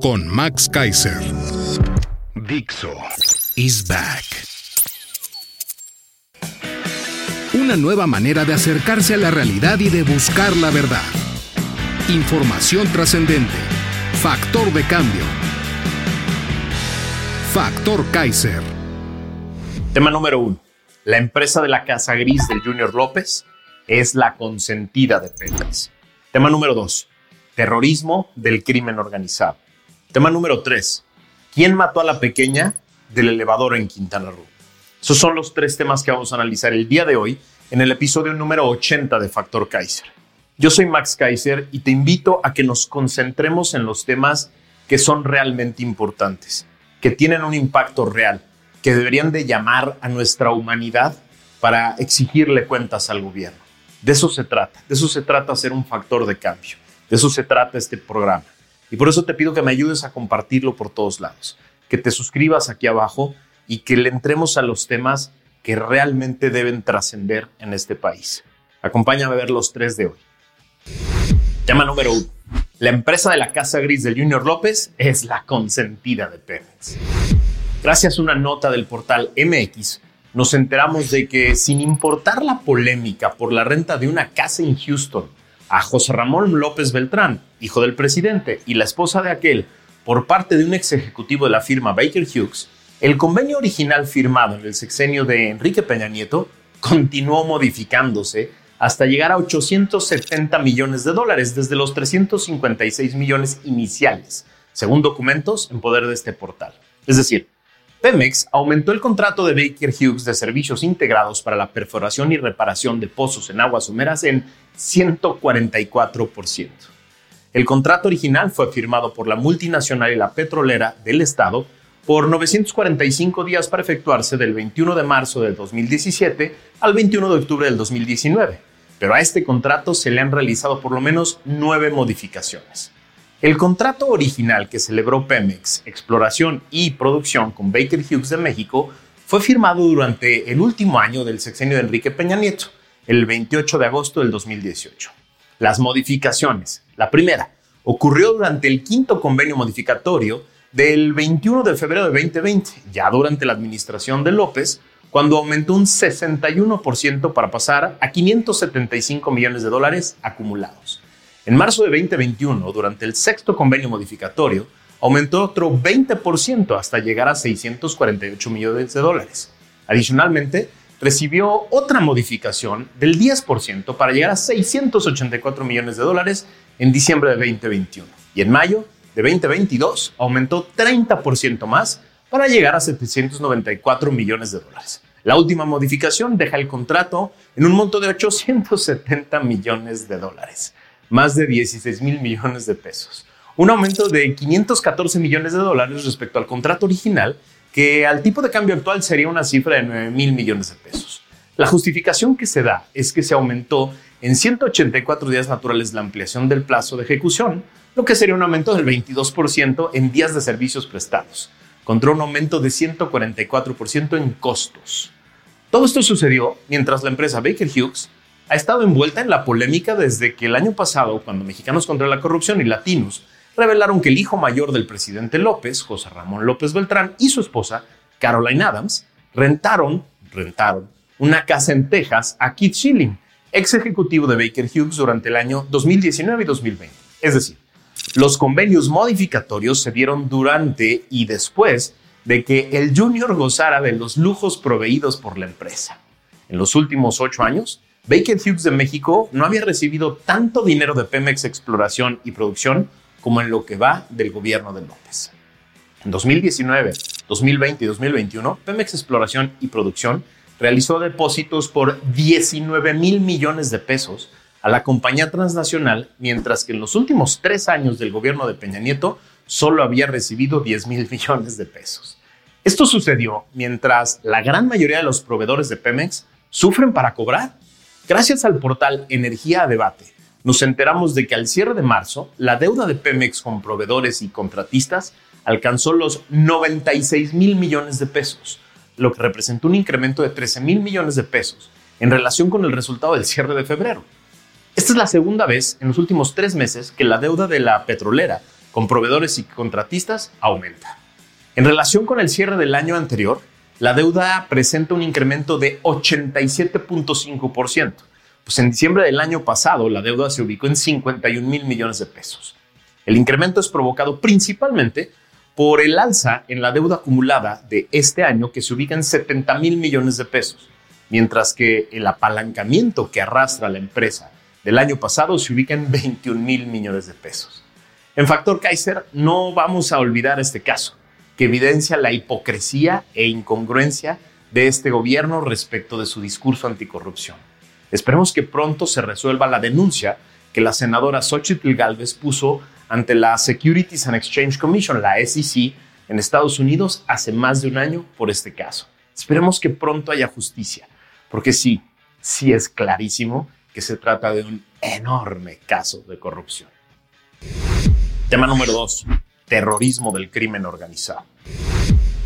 con Max Kaiser. Dixo is back. Una nueva manera de acercarse a la realidad y de buscar la verdad. Información trascendente. Factor de cambio. Factor Kaiser. Tema número uno. La empresa de la Casa Gris del Junior López es la consentida de Pemex. Tema número dos. Terrorismo del crimen organizado. Tema número 3. ¿Quién mató a la pequeña del elevador en Quintana Roo? Esos son los tres temas que vamos a analizar el día de hoy en el episodio número 80 de Factor Kaiser. Yo soy Max Kaiser y te invito a que nos concentremos en los temas que son realmente importantes, que tienen un impacto real, que deberían de llamar a nuestra humanidad para exigirle cuentas al gobierno. De eso se trata, de eso se trata ser un factor de cambio, de eso se trata este programa. Y por eso te pido que me ayudes a compartirlo por todos lados, que te suscribas aquí abajo y que le entremos a los temas que realmente deben trascender en este país. Acompáñame a ver los tres de hoy. Tema número uno. La empresa de la Casa Gris del Junior López es la consentida de Pemex. Gracias a una nota del portal MX, nos enteramos de que sin importar la polémica por la renta de una casa en Houston a José Ramón López Beltrán, hijo del presidente, y la esposa de aquel, por parte de un ex ejecutivo de la firma Baker Hughes, el convenio original firmado en el sexenio de Enrique Peña Nieto continuó modificándose hasta llegar a 870 millones de dólares desde los 356 millones iniciales, según documentos en poder de este portal. Es decir, Pemex aumentó el contrato de Baker Hughes de servicios integrados para la perforación y reparación de pozos en aguas someras en 144%. El contrato original fue firmado por la multinacional y la petrolera del Estado por 945 días para efectuarse del 21 de marzo del 2017 al 21 de octubre del 2019, pero a este contrato se le han realizado por lo menos nueve modificaciones. El contrato original que celebró Pemex, exploración y producción con Baker Hughes de México, fue firmado durante el último año del sexenio de Enrique Peña Nieto, el 28 de agosto del 2018. Las modificaciones. La primera ocurrió durante el quinto convenio modificatorio del 21 de febrero de 2020, ya durante la administración de López, cuando aumentó un 61% para pasar a 575 millones de dólares acumulados. En marzo de 2021, durante el sexto convenio modificatorio, aumentó otro 20% hasta llegar a 648 millones de dólares. Adicionalmente, recibió otra modificación del 10% para llegar a 684 millones de dólares en diciembre de 2021. Y en mayo de 2022 aumentó 30% más para llegar a 794 millones de dólares. La última modificación deja el contrato en un monto de 870 millones de dólares más de 16 mil millones de pesos. Un aumento de 514 millones de dólares respecto al contrato original, que al tipo de cambio actual sería una cifra de 9 mil millones de pesos. La justificación que se da es que se aumentó en 184 días naturales la ampliación del plazo de ejecución, lo que sería un aumento del 22% en días de servicios prestados, contra un aumento de 144% en costos. Todo esto sucedió mientras la empresa Baker Hughes ha estado envuelta en la polémica desde que el año pasado, cuando Mexicanos contra la Corrupción y Latinos revelaron que el hijo mayor del presidente López, José Ramón López Beltrán, y su esposa, Caroline Adams, rentaron, rentaron una casa en Texas a Keith Schilling, ex ejecutivo de Baker Hughes durante el año 2019 y 2020. Es decir, los convenios modificatorios se dieron durante y después de que el Junior gozara de los lujos proveídos por la empresa. En los últimos ocho años, Baker Hughes de México no había recibido tanto dinero de Pemex Exploración y Producción como en lo que va del gobierno de López. En 2019, 2020 y 2021, Pemex Exploración y Producción realizó depósitos por 19 mil millones de pesos a la compañía transnacional, mientras que en los últimos tres años del gobierno de Peña Nieto solo había recibido 10 mil millones de pesos. Esto sucedió mientras la gran mayoría de los proveedores de Pemex sufren para cobrar. Gracias al portal Energía a Debate, nos enteramos de que al cierre de marzo, la deuda de Pemex con proveedores y contratistas alcanzó los 96 mil millones de pesos, lo que representó un incremento de 13 mil millones de pesos en relación con el resultado del cierre de febrero. Esta es la segunda vez en los últimos tres meses que la deuda de la petrolera con proveedores y contratistas aumenta. En relación con el cierre del año anterior, la deuda presenta un incremento de 87.5%. Pues en diciembre del año pasado la deuda se ubicó en 51 mil millones de pesos. El incremento es provocado principalmente por el alza en la deuda acumulada de este año que se ubica en 70 mil millones de pesos, mientras que el apalancamiento que arrastra la empresa del año pasado se ubica en 21 mil millones de pesos. En Factor Kaiser no vamos a olvidar este caso, que evidencia la hipocresía e incongruencia de este gobierno respecto de su discurso anticorrupción. Esperemos que pronto se resuelva la denuncia que la senadora Xochitl Galvez puso ante la Securities and Exchange Commission, la SEC, en Estados Unidos hace más de un año por este caso. Esperemos que pronto haya justicia, porque sí, sí es clarísimo que se trata de un enorme caso de corrupción. Tema número 2. Terrorismo del crimen organizado.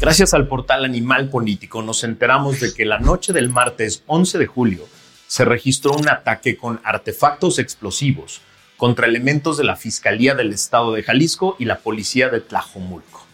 Gracias al portal Animal Político nos enteramos de que la noche del martes 11 de julio se registró un ataque con artefactos explosivos contra elementos de la Fiscalía del Estado de Jalisco y la Policía de Tlajomulco.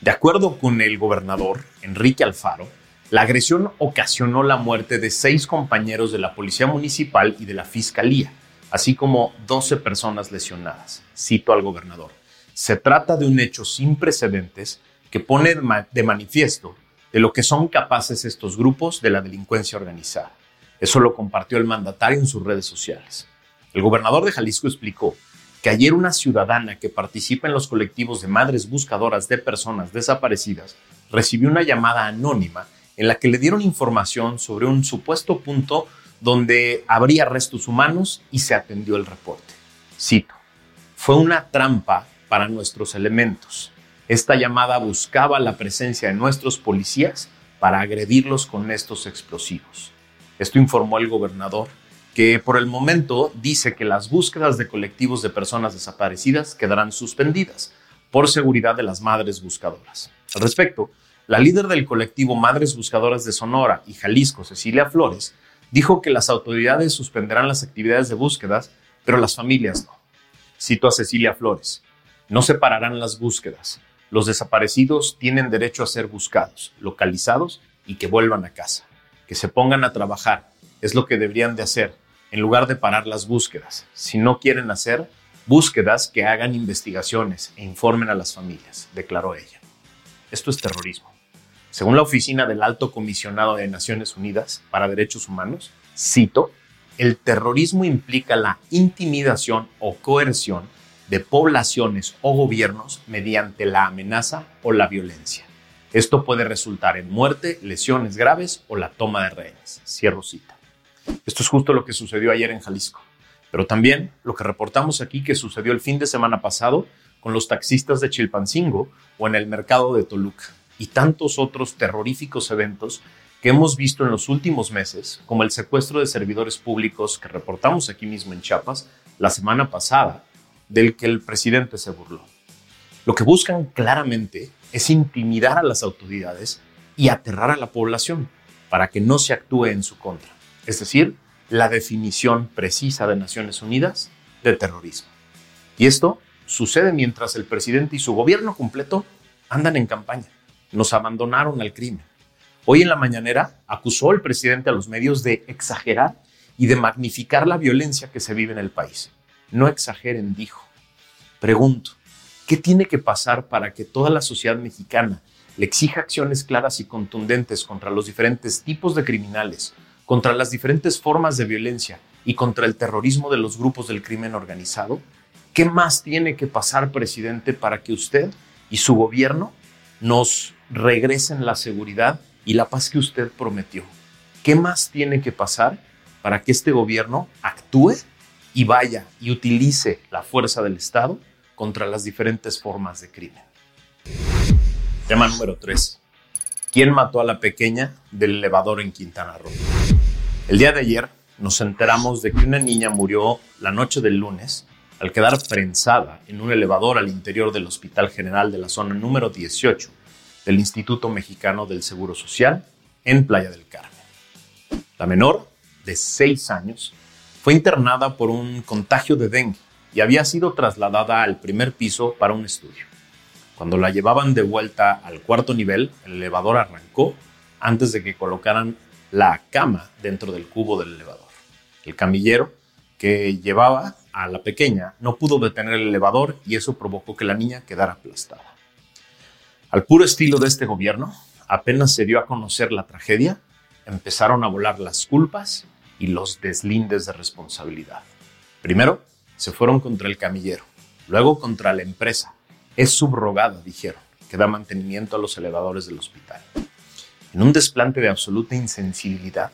De acuerdo con el gobernador Enrique Alfaro, la agresión ocasionó la muerte de seis compañeros de la Policía Municipal y de la Fiscalía, así como 12 personas lesionadas. Cito al gobernador. Se trata de un hecho sin precedentes que pone de manifiesto de lo que son capaces estos grupos de la delincuencia organizada. Eso lo compartió el mandatario en sus redes sociales. El gobernador de Jalisco explicó que ayer una ciudadana que participa en los colectivos de madres buscadoras de personas desaparecidas recibió una llamada anónima en la que le dieron información sobre un supuesto punto donde habría restos humanos y se atendió el reporte. Cito, fue una trampa para nuestros elementos. Esta llamada buscaba la presencia de nuestros policías para agredirlos con estos explosivos. Esto informó el gobernador, que por el momento dice que las búsquedas de colectivos de personas desaparecidas quedarán suspendidas por seguridad de las madres buscadoras. Al respecto, la líder del colectivo Madres Buscadoras de Sonora y Jalisco, Cecilia Flores, dijo que las autoridades suspenderán las actividades de búsquedas, pero las familias no. Cito a Cecilia Flores, no se pararán las búsquedas. Los desaparecidos tienen derecho a ser buscados, localizados y que vuelvan a casa. Que se pongan a trabajar. Es lo que deberían de hacer, en lugar de parar las búsquedas. Si no quieren hacer búsquedas, que hagan investigaciones e informen a las familias, declaró ella. Esto es terrorismo. Según la Oficina del Alto Comisionado de Naciones Unidas para Derechos Humanos, cito, el terrorismo implica la intimidación o coerción de poblaciones o gobiernos mediante la amenaza o la violencia. Esto puede resultar en muerte, lesiones graves o la toma de rehenes. Cierro cita. Esto es justo lo que sucedió ayer en Jalisco, pero también lo que reportamos aquí que sucedió el fin de semana pasado con los taxistas de Chilpancingo o en el mercado de Toluca y tantos otros terroríficos eventos que hemos visto en los últimos meses, como el secuestro de servidores públicos que reportamos aquí mismo en Chiapas la semana pasada, del que el presidente se burló. Lo que buscan claramente es intimidar a las autoridades y aterrar a la población para que no se actúe en su contra, es decir, la definición precisa de Naciones Unidas de terrorismo. Y esto sucede mientras el presidente y su gobierno completo andan en campaña nos abandonaron al crimen. Hoy en la mañanera acusó el presidente a los medios de exagerar y de magnificar la violencia que se vive en el país. No exageren, dijo. Pregunto, ¿qué tiene que pasar para que toda la sociedad mexicana le exija acciones claras y contundentes contra los diferentes tipos de criminales, contra las diferentes formas de violencia y contra el terrorismo de los grupos del crimen organizado? ¿Qué más tiene que pasar, presidente, para que usted y su gobierno nos regresen la seguridad y la paz que usted prometió. ¿Qué más tiene que pasar para que este gobierno actúe y vaya y utilice la fuerza del Estado contra las diferentes formas de crimen? Tema número 3. ¿Quién mató a la pequeña del elevador en Quintana Roo? El día de ayer nos enteramos de que una niña murió la noche del lunes al quedar prensada en un elevador al interior del Hospital General de la zona número 18 del Instituto Mexicano del Seguro Social en Playa del Carmen. La menor, de 6 años, fue internada por un contagio de dengue y había sido trasladada al primer piso para un estudio. Cuando la llevaban de vuelta al cuarto nivel, el elevador arrancó antes de que colocaran la cama dentro del cubo del elevador. El camillero que llevaba a la pequeña no pudo detener el elevador y eso provocó que la niña quedara aplastada. Al puro estilo de este gobierno, apenas se dio a conocer la tragedia, empezaron a volar las culpas y los deslindes de responsabilidad. Primero, se fueron contra el camillero, luego contra la empresa. Es subrogada, dijeron, que da mantenimiento a los elevadores del hospital. En un desplante de absoluta insensibilidad,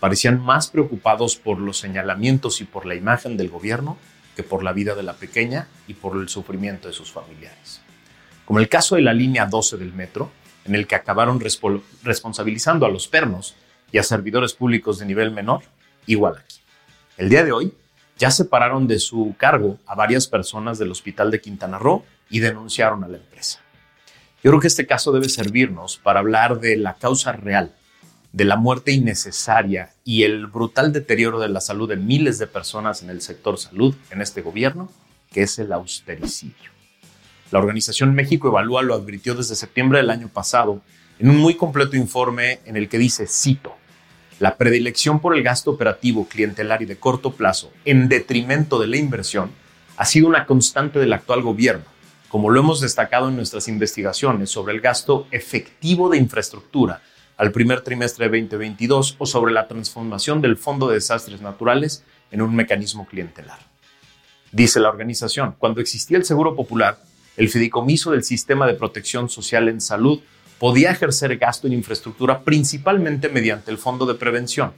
parecían más preocupados por los señalamientos y por la imagen del gobierno que por la vida de la pequeña y por el sufrimiento de sus familiares. Como el caso de la línea 12 del metro, en el que acabaron responsabilizando a los pernos y a servidores públicos de nivel menor, igual aquí. El día de hoy ya separaron de su cargo a varias personas del hospital de Quintana Roo y denunciaron a la empresa. Yo creo que este caso debe servirnos para hablar de la causa real de la muerte innecesaria y el brutal deterioro de la salud de miles de personas en el sector salud en este gobierno, que es el austericidio. La organización México Evalúa lo advirtió desde septiembre del año pasado en un muy completo informe en el que dice, cito, la predilección por el gasto operativo, clientelar y de corto plazo en detrimento de la inversión ha sido una constante del actual gobierno, como lo hemos destacado en nuestras investigaciones sobre el gasto efectivo de infraestructura al primer trimestre de 2022 o sobre la transformación del Fondo de Desastres Naturales en un mecanismo clientelar. Dice la organización, cuando existía el Seguro Popular, el fideicomiso del Sistema de Protección Social en Salud podía ejercer gasto en infraestructura principalmente mediante el Fondo de Prevención,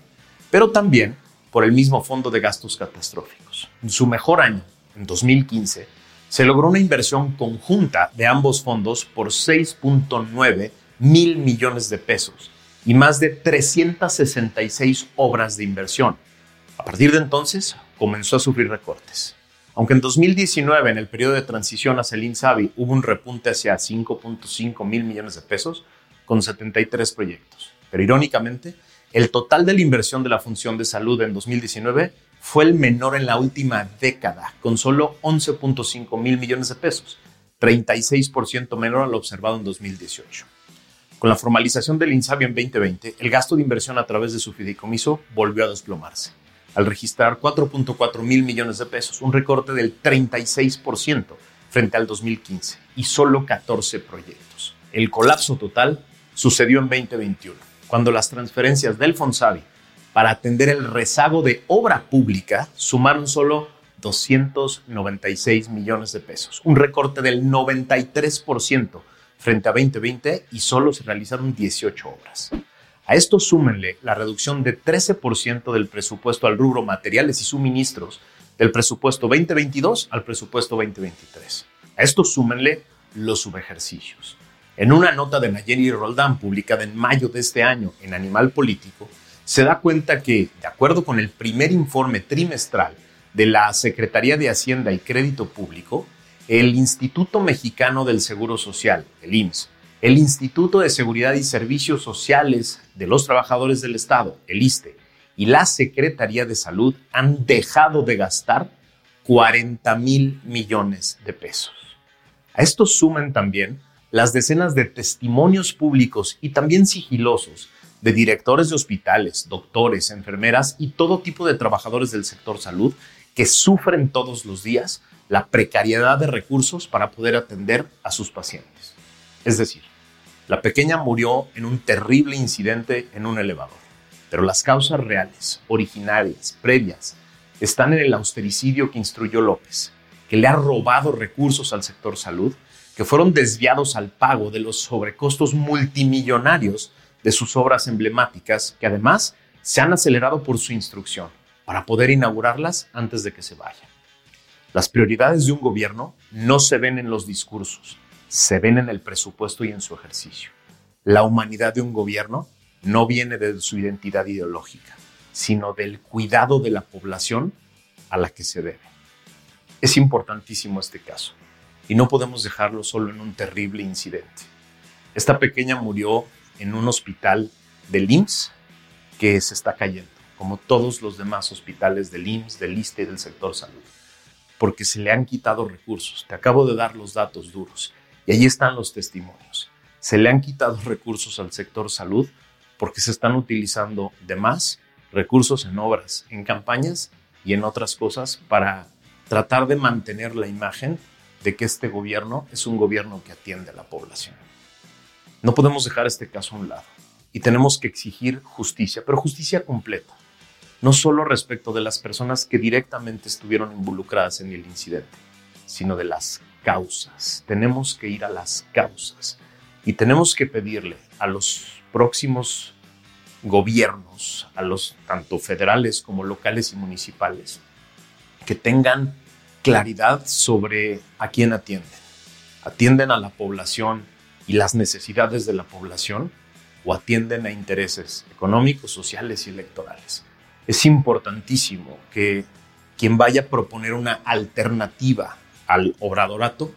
pero también por el mismo Fondo de Gastos Catastróficos. En su mejor año, en 2015, se logró una inversión conjunta de ambos fondos por 6.9 mil millones de pesos, y más de 366 obras de inversión. A partir de entonces, comenzó a sufrir recortes. Aunque en 2019, en el periodo de transición hacia el INSABI, hubo un repunte hacia 5.5 mil millones de pesos con 73 proyectos. Pero irónicamente, el total de la inversión de la función de salud en 2019 fue el menor en la última década, con solo 11.5 mil millones de pesos, 36% menor a lo observado en 2018. Con la formalización del INSABI en 2020, el gasto de inversión a través de su fideicomiso volvió a desplomarse, al registrar 4.4 mil millones de pesos, un recorte del 36% frente al 2015 y solo 14 proyectos. El colapso total sucedió en 2021, cuando las transferencias del Fonsavi para atender el rezago de obra pública sumaron solo 296 millones de pesos, un recorte del 93% frente a 2020 y solo se realizaron 18 obras. A esto súmenle la reducción de 13% del presupuesto al rubro materiales y suministros del presupuesto 2022 al presupuesto 2023. A esto súmenle los subejercicios. En una nota de Nayeli Roldán publicada en mayo de este año en Animal Político, se da cuenta que, de acuerdo con el primer informe trimestral de la Secretaría de Hacienda y Crédito Público, el Instituto Mexicano del Seguro Social, el IMSS, el Instituto de Seguridad y Servicios Sociales de los Trabajadores del Estado, el ISTE, y la Secretaría de Salud han dejado de gastar 40 mil millones de pesos. A esto suman también las decenas de testimonios públicos y también sigilosos de directores de hospitales, doctores, enfermeras y todo tipo de trabajadores del sector salud que sufren todos los días la precariedad de recursos para poder atender a sus pacientes. Es decir, la pequeña murió en un terrible incidente en un elevador, pero las causas reales, originarias, previas, están en el austericidio que instruyó López, que le ha robado recursos al sector salud, que fueron desviados al pago de los sobrecostos multimillonarios de sus obras emblemáticas, que además se han acelerado por su instrucción para poder inaugurarlas antes de que se vayan. Las prioridades de un gobierno no se ven en los discursos, se ven en el presupuesto y en su ejercicio. La humanidad de un gobierno no viene de su identidad ideológica, sino del cuidado de la población a la que se debe. Es importantísimo este caso y no podemos dejarlo solo en un terrible incidente. Esta pequeña murió en un hospital del IMSS que se está cayendo, como todos los demás hospitales del IMSS, del ISTE y del sector salud, porque se le han quitado recursos. Te acabo de dar los datos duros y ahí están los testimonios. Se le han quitado recursos al sector salud porque se están utilizando de más recursos en obras, en campañas y en otras cosas para tratar de mantener la imagen de que este gobierno es un gobierno que atiende a la población. No podemos dejar este caso a un lado y tenemos que exigir justicia, pero justicia completa, no solo respecto de las personas que directamente estuvieron involucradas en el incidente, sino de las causas. Tenemos que ir a las causas y tenemos que pedirle a los próximos gobiernos, a los tanto federales como locales y municipales, que tengan claridad sobre a quién atienden. ¿Atienden a la población y las necesidades de la población o atienden a intereses económicos, sociales y electorales? Es importantísimo que quien vaya a proponer una alternativa al obradorato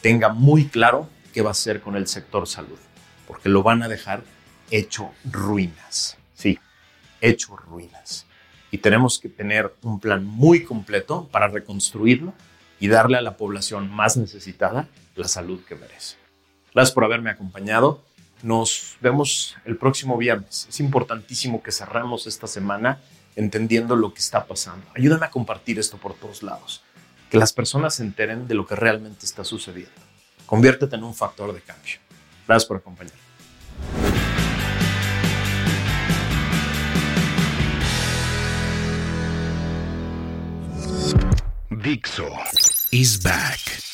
tenga muy claro qué va a hacer con el sector salud, porque lo van a dejar hecho ruinas. Sí, hecho ruinas. Y tenemos que tener un plan muy completo para reconstruirlo y darle a la población más necesitada la salud que merece. Gracias por haberme acompañado. Nos vemos el próximo viernes. Es importantísimo que cerremos esta semana entendiendo lo que está pasando. Ayúdame a compartir esto por todos lados. Que las personas se enteren de lo que realmente está sucediendo. Conviértete en un factor de cambio. Gracias por acompañarme. Dixo is back.